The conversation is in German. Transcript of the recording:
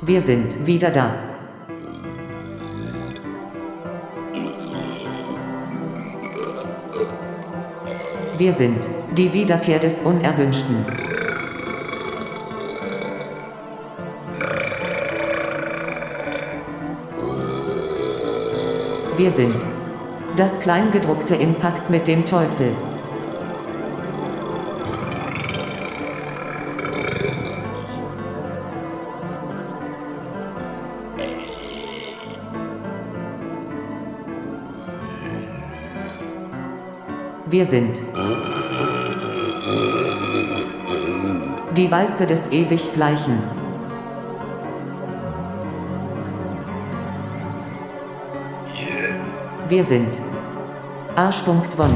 Wir sind wieder da. Wir sind die Wiederkehr des Unerwünschten. Wir sind das Kleingedruckte im Pakt mit dem Teufel. Wir sind die Walze des Ewiggleichen. Wir sind Arsch.won.